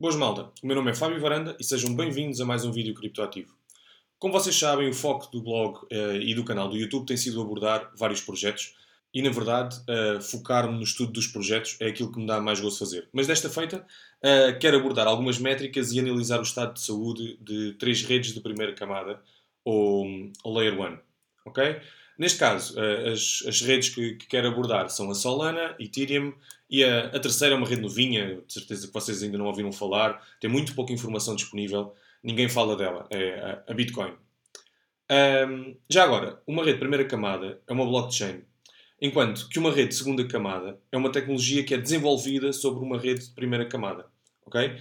Boas malta, o meu nome é Fábio Varanda e sejam bem-vindos a mais um vídeo criptoativo. Como vocês sabem, o foco do blog uh, e do canal do YouTube tem sido abordar vários projetos e, na verdade, uh, focar-me no estudo dos projetos é aquilo que me dá mais gosto fazer. Mas desta feita, uh, quero abordar algumas métricas e analisar o estado de saúde de três redes de primeira camada, ou, ou Layer 1. Ok? Neste caso, as, as redes que, que, quero abordar são a Solana, Ethereum e a, a, terceira é uma rede novinha, de certeza que vocês ainda não ouviram falar, tem muito pouca informação disponível, ninguém fala dela, é a, a Bitcoin. Um, já agora, uma rede de primeira camada é uma blockchain, enquanto que uma rede de segunda camada é uma tecnologia que é desenvolvida sobre uma rede de primeira camada. Ok?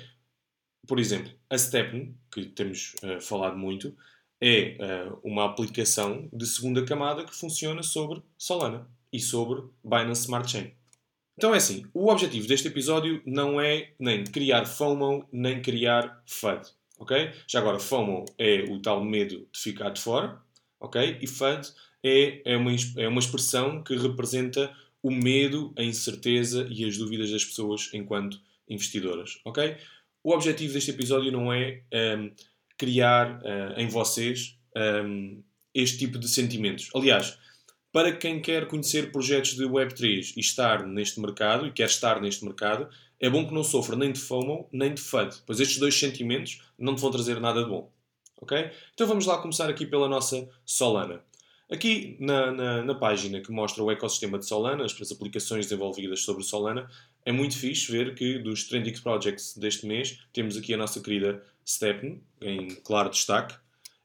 Por exemplo, a Stepn, que temos uh, falado muito, é uh, uma aplicação de segunda camada que funciona sobre Solana e sobre Binance Smart Chain. Então é assim, o objetivo deste episódio não é nem criar FOMO, nem criar FUD, ok? Já agora, FOMO é o tal medo de ficar de fora, ok? E FUD é, é, uma, é uma expressão que representa o medo, a incerteza e as dúvidas das pessoas enquanto investidoras, ok? O objetivo deste episódio não é um, ehm, criar uh, em vocês um, este tipo de sentimentos. Aliás, para quem quer conhecer projetos de Web3 e estar neste mercado, e quer estar neste mercado, é bom que não sofra nem de FOMO nem de FUD, pois estes dois sentimentos não te vão trazer nada de bom. Ok? Então vamos lá começar aqui pela nossa Solana. Aqui na, na, na, página que mostra o ecossistema de Solana, as aplicações desenvolvidas sobre Solana, é muito fixe ver que dos Trending Projects deste mês temos aqui a nossa querida Stepn, em claro destaque,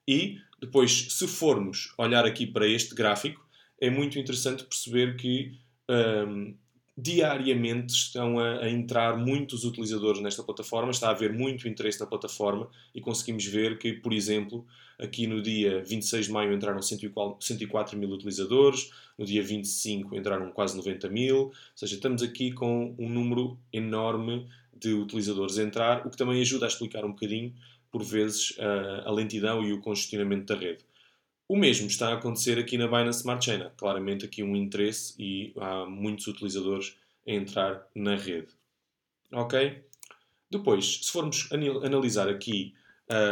e depois, se formos olhar aqui para este gráfico, é muito interessante perceber que um, diariamente estão a, a, entrar muitos utilizadores nesta plataforma, está a haver muito interesse na plataforma e conseguimos ver que, por exemplo, aqui no dia 26 de maio entraram 104 mil utilizadores, no dia 25 entraram quase 90 mil, ou seja, estamos aqui com um número enorme de utilizadores a entrar, o que também ajuda a explicar um bocadinho, por vezes, a, a lentidão e o congestionamento da rede. O mesmo está a acontecer aqui na Binance Smart Chain. Claramente aqui um interesse e há muitos utilizadores a entrar na rede. Ok? Depois, se formos analisar aqui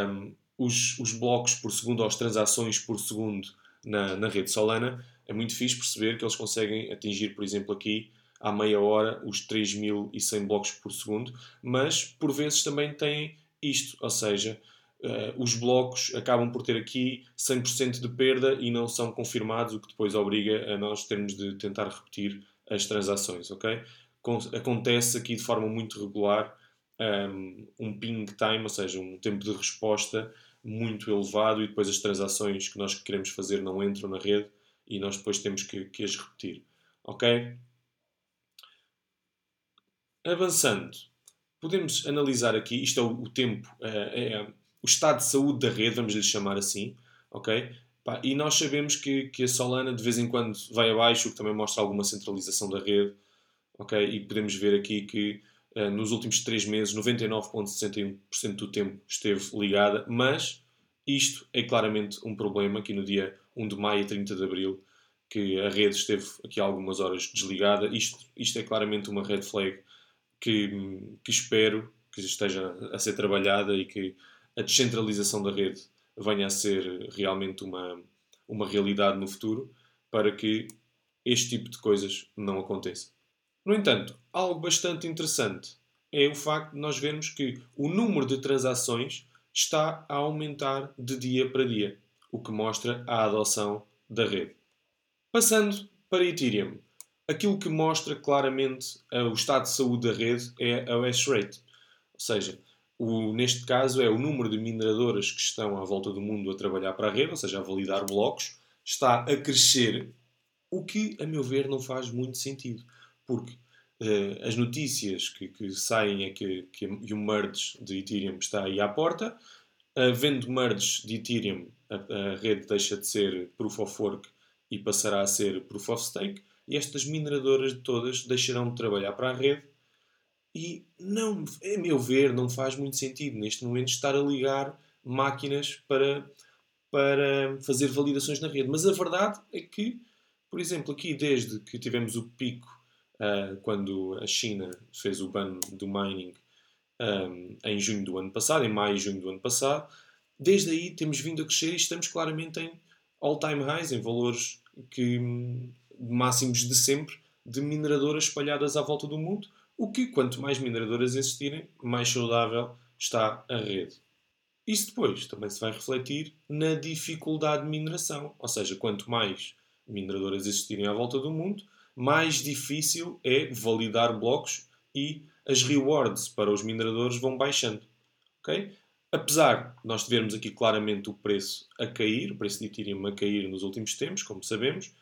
um, os, os, blocos por segundo ou as transações por segundo na, na rede Solana, é muito fixe perceber que eles conseguem atingir, por exemplo, aqui à meia hora os 3100 blocos por segundo, mas por vezes também têm isto, ou seja, uh, os blocos acabam por ter aqui 100% de perda e não são confirmados, o que depois obriga a nós termos de tentar repetir as transações, ok? acontece aqui de forma muito regular um, ehm, um ping time, ou seja, um tempo de resposta muito elevado e depois as transações que nós queremos fazer não entram na rede e nós depois temos que, que as repetir, ok? Avançando, podemos analisar aqui, isto é o, tempo, é, é, o estado de saúde da rede, vamos lhe chamar assim, ok? Pá, e nós sabemos que, que a Solana de vez em quando vai abaixo, o que também mostra alguma centralização da rede, ok? E podemos ver aqui que uh, nos últimos 3 meses 99,61% do tempo esteve ligada, mas isto é claramente um problema aqui no dia 1 de maio e 30 de abril, que a rede esteve aqui algumas horas desligada. Isto, isto é claramente uma red flag que, que espero que esteja a ser trabalhada e que a descentralização da rede venha a ser realmente uma, uma realidade no futuro para que este tipo de coisas não aconteça. No entanto, algo bastante interessante é o facto de nós vermos que o número de transações está a aumentar de dia para dia, o que mostra a adoção da rede. Passando para Ethereum, aquilo que mostra claramente o estado de saúde da rede é a hash rate, ou seja, o, neste caso, é o número de mineradoras que estão à volta do mundo a trabalhar para a rede, ou seja, a validar blocos, está a crescer, o que, a meu ver, não faz muito sentido. Porque uh, as notícias que, que, saem é que, que o merge de Ethereum está aí à porta. Havendo merge de Ethereum, a, a rede deixa de ser Proof of Work e passará a ser Proof of Stake. E estas mineradoras todas deixarão de trabalhar para a rede e não, a meu ver, não faz muito sentido neste momento estar a ligar máquinas para, para fazer validações na rede. Mas a verdade é que, por exemplo, aqui desde que tivemos o pico, uh, quando a China fez o ban do mining, um, em junho do ano passado, em maio e junho do ano passado. Desde aí temos vindo a crescer e estamos claramente em all-time highs, em valores que, máximos de sempre de mineradoras espalhadas à volta do mundo, o que, quanto mais mineradoras existirem, mais saudável está a rede. Isso depois também se vai refletir na dificuldade de mineração, ou seja, quanto mais mineradoras existirem à volta do mundo, mais difícil é validar blocos e as rewards para os mineradores vão baixando. Okay? Apesar de nós vermos aqui claramente o preço a cair, o preço de Ethereum a cair nos últimos tempos, como sabemos,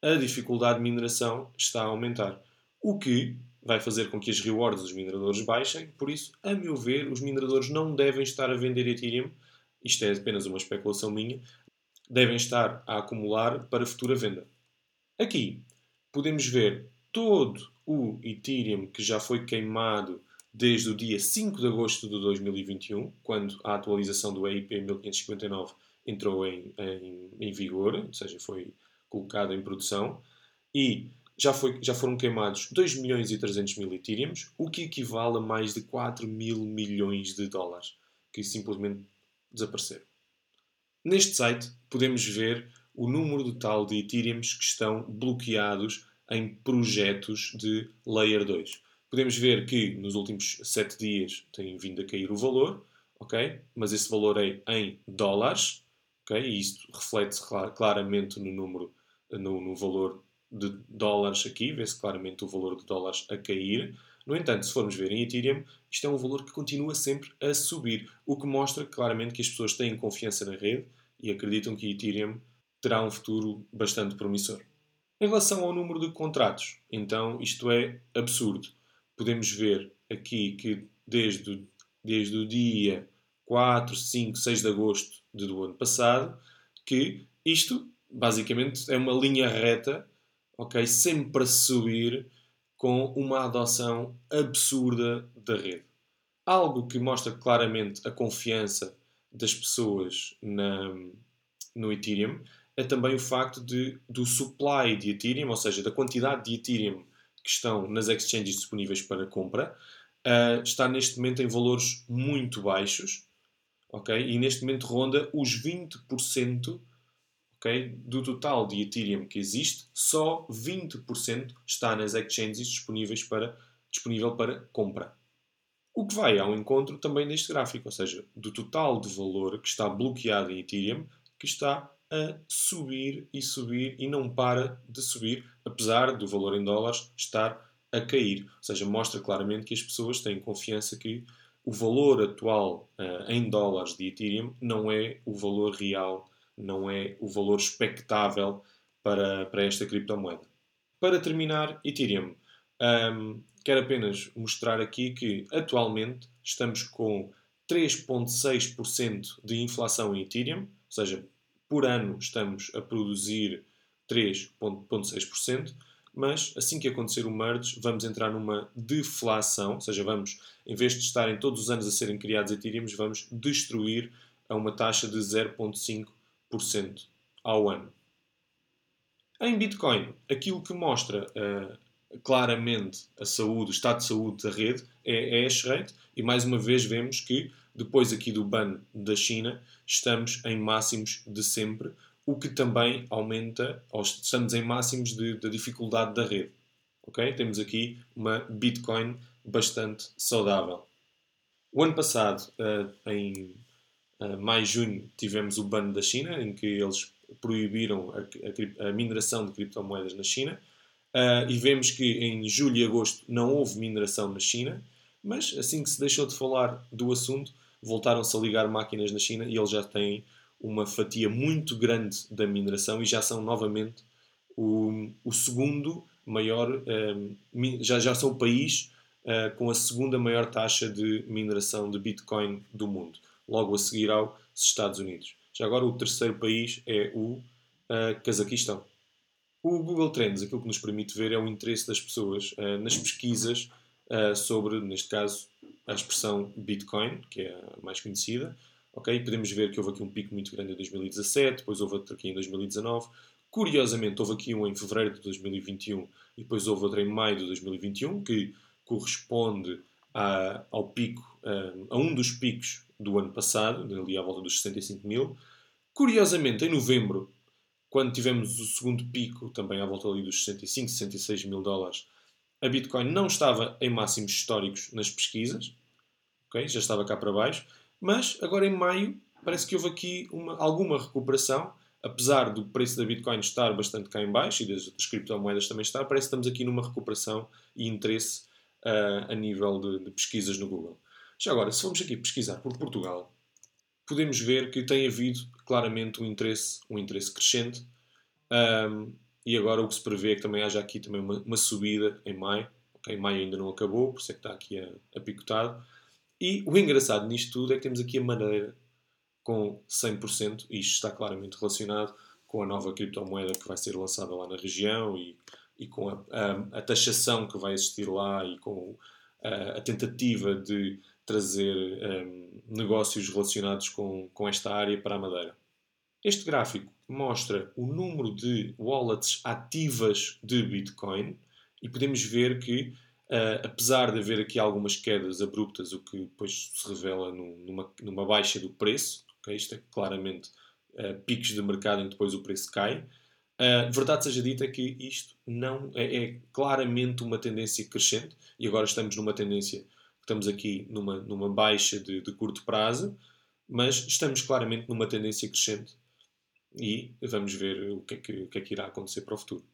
a dificuldade de mineração está a aumentar. O que vai fazer com que as rewards dos mineradores baixem, por isso, a meu ver, os mineradores não devem estar a vender Ethereum, isto é apenas uma especulação minha, devem estar a acumular para futura venda. Aqui podemos ver todo o Ethereum que já foi queimado desde o dia 5 de agosto de 2021, quando a atualização do EIP 1559 entrou em, em, em vigor, ou seja, foi colocado em produção, e já, foi, já foram queimados 2 milhões e 300 mil Ethereums, o que equivale a mais de 4 mil milhões de dólares, que simplesmente desapareceram. Neste site podemos ver o número total de Ethereums que estão bloqueados em projetos de Layer 2. Podemos ver que nos últimos 7 dias tem vindo a cair o valor, ok? Mas esse valor é em dólares, ok? E isto reflete-se claramente no número, no, no valor de dólares aqui, vê-se claramente o valor de dólares a cair. No entanto, se formos ver em Ethereum, isto é um valor que continua sempre a subir, o que mostra claramente que as pessoas têm confiança na rede e acreditam que Ethereum terá um futuro bastante promissor. Em relação ao número de contratos, então isto é absurdo. Podemos ver aqui que desde, desde o dia 4, 5, 6 de agosto do ano passado, que isto basicamente é uma linha reta, ok? Sempre a subir com uma adoção absurda da rede. Algo que mostra claramente a confiança das pessoas na, no Ethereum é também o facto de, do supply de Ethereum, ou seja, da quantidade de Ethereum que estão nas exchanges disponíveis para compra, uh, está neste momento em valores muito baixos, ok? E neste momento ronda os 20% okay, do total de Ethereum que existe, só 20% está nas exchanges disponíveis para, disponível para compra. O que vai ao encontro também deste gráfico, ou seja, do total de valor que está bloqueado em Ethereum, que está a subir e subir e não para de subir, apesar do valor em dólares estar a cair. Ou seja, mostra claramente que as pessoas têm confiança que o valor atual uh, em dólares de Ethereum não é o valor real, não é o valor expectável para, para esta criptomoeda. Para terminar, Ethereum. Um, quero apenas mostrar aqui que atualmente estamos com 3,6% de inflação em Ethereum, ou seja, por ano estamos a produzir 3,6%, mas assim que acontecer o merge, vamos entrar numa deflação, ou seja, vamos, em vez de estarem todos os anos a serem criados Ethereum, vamos destruir a uma taxa de 0,5% ao ano. Em Bitcoin, aquilo que mostra uh, claramente a saúde, o estado de saúde da rede é a hash rate, e mais uma vez vemos que depois aqui do ban da China, estamos em máximos de sempre, o que também aumenta, estamos em máximos de dificuldade da rede. Okay? Temos aqui uma Bitcoin bastante saudável. O ano passado, uh, em uh, maio e junho, tivemos o ban da China, em que eles proibiram a, a, a mineração de criptomoedas na China. Uh, e vemos que em julho e agosto não houve mineração na China, mas assim que se deixou de falar do assunto, voltaram-se a ligar máquinas na China e eles já têm uma fatia muito grande da mineração e já são novamente o, o segundo maior, um, ehm, já, já são o país uh, com a segunda maior taxa de mineração de Bitcoin do mundo, logo a seguir aos Estados Unidos. Já agora o terceiro país é o uh, Cazaquistão. O Google Trends, aquilo que nos permite ver é o interesse das pessoas uh, nas pesquisas sobre, neste caso, a expressão Bitcoin, que é a mais conhecida. Okay? Podemos ver que houve aqui um pico muito grande em 2017, depois houve outro aqui em 2019. Curiosamente, houve aqui um em fevereiro de 2021 e depois houve outro em maio de 2021, que corresponde a, ao pico, a, a um dos picos do ano passado, ali à volta dos 65 mil. Curiosamente, em novembro, quando tivemos o segundo pico, também à volta ali dos 65, 66 mil dólares, a Bitcoin não estava em máximos históricos nas pesquisas, okay? já estava cá para baixo, mas agora em maio parece que houve aqui uma, alguma recuperação, apesar do preço da Bitcoin estar bastante cá em baixo e das, das criptomoedas também estar, parece que estamos aqui numa recuperação e interesse uh, a nível de, de pesquisas no Google. Já agora, se formos aqui pesquisar por Portugal, podemos ver que tem havido claramente um interesse, um interesse crescente. Um, e agora o que se prevê é que também haja aqui também uma, uma subida em maio. Okay, maio ainda não acabou, por isso é que está aqui a, a picotado. E o engraçado nisto tudo é que temos aqui a Madeira com 100%, e isto está claramente relacionado com a nova criptomoeda que vai ser lançada lá na região e, e com a, a, a taxação que vai existir lá e com a, a tentativa de trazer um, negócios relacionados com, com esta área para a Madeira. Este gráfico mostra o número de wallets ativas de Bitcoin e podemos ver que, uh, apesar de haver aqui algumas quedas abruptas, o que depois se revela no, numa, numa baixa do preço, okay? isto é claramente uh, picos de mercado em que depois o preço cai, Uh, verdade seja dita que isto não é, é, claramente uma tendência crescente e agora estamos numa tendência estamos aqui numa, numa baixa de, de curto prazo, mas estamos claramente numa tendência crescente e vamos ver o que é que, o que, é que irá acontecer para o futuro.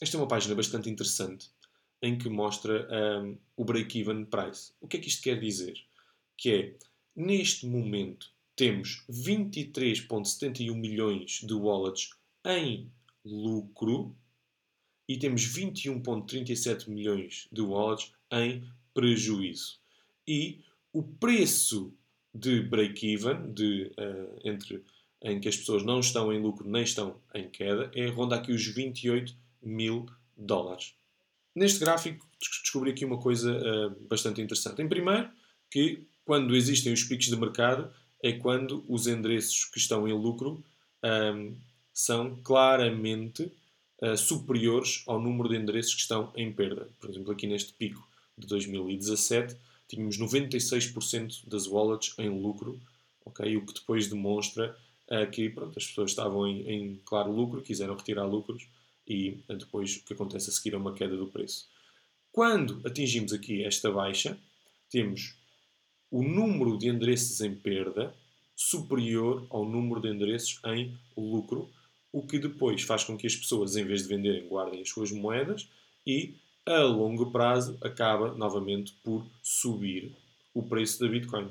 Esta é uma página bastante interessante em que mostra um, o break-even price. O que é que isto quer dizer? Que é, neste momento, temos 23,71 milhões de wallets em lucro e temos 21,37 milhões de wallets em prejuízo. E o preço de break-even, de, uh, entre em que as pessoas não estão em lucro nem estão em queda, é ronda aqui os 28 mil dólares. Neste gráfico descobri aqui uma coisa uh, bastante interessante. Em primeiro, que quando existem os picos de mercado é quando os endereços que estão em lucro um, ehm, são claramente uh, superiores ao número de endereços que estão em perda. Por exemplo, aqui neste pico de 2017, tínhamos 96% das wallets em lucro, okay? o que depois demonstra uh, que pronto, as pessoas estavam em, em, claro lucro, quiseram retirar lucros e uh, depois o que acontece a seguir é uma queda do preço. Quando atingimos aqui esta baixa, temos o número de endereços em perda superior ao número de endereços em lucro, o que depois faz com que as pessoas, em vez de venderem, guardem as suas moedas e a longo prazo acaba novamente por subir o preço da Bitcoin.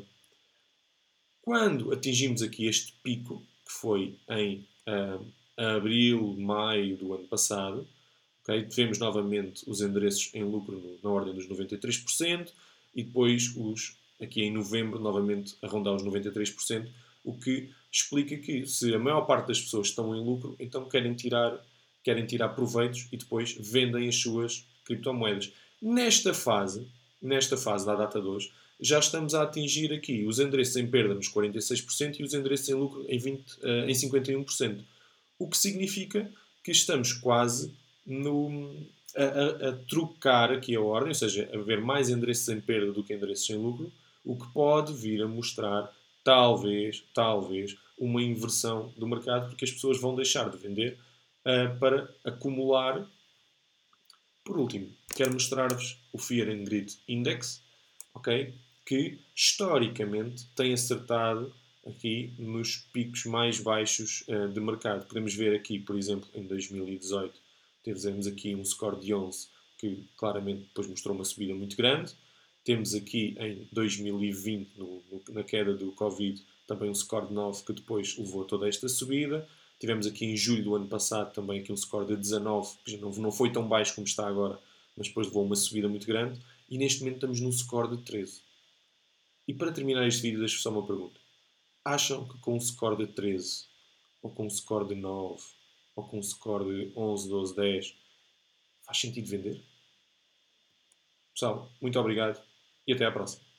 Quando atingimos aqui este pico, que foi em uh, abril, maio do ano passado, okay, tivemos novamente os endereços em lucro no, na ordem dos 93% e depois os, aqui em novembro, novamente a rondar os 93%, o que explica que se a maior parte das pessoas estão em lucro, então querem tirar, querem tirar proveitos e depois vendem as suas criptomoedas. Nesta fase, nesta fase da data de hoje, já estamos a atingir aqui os endereços em perda nos 46% e os endereços em lucro em, 20, uh, eh, em 51%. O que significa que estamos quase no, a, a, a, trocar aqui a ordem, ou seja, a haver mais endereços em perda do que endereços em lucro, o que pode vir a mostrar, talvez, talvez, uma inversão do mercado, porque as pessoas vão deixar de vender uh, para acumular por último, quero mostrar-vos o Fear and Greed Index, ok? que historicamente tem acertado aqui nos picos mais baixos uh, de mercado. Podemos ver aqui, por exemplo, em 2018, temos aqui um score de 11 que claramente depois mostrou uma subida muito grande. Temos aqui em 2020, no, no, na queda do Covid, também um score de 9 que depois levou a toda esta subida. Tivemos aqui em julho do ano passado também aqui um score de 19, que não, não foi tão baixo como está agora, mas depois levou uma subida muito grande. E neste momento estamos num score de 13. E para terminar este vídeo, deixo só uma pergunta. Acham que com um score de 13, ou com um score de 9, ou com um score de 11, 12, 10, faz sentido vender? Pessoal, muito obrigado e até à próxima.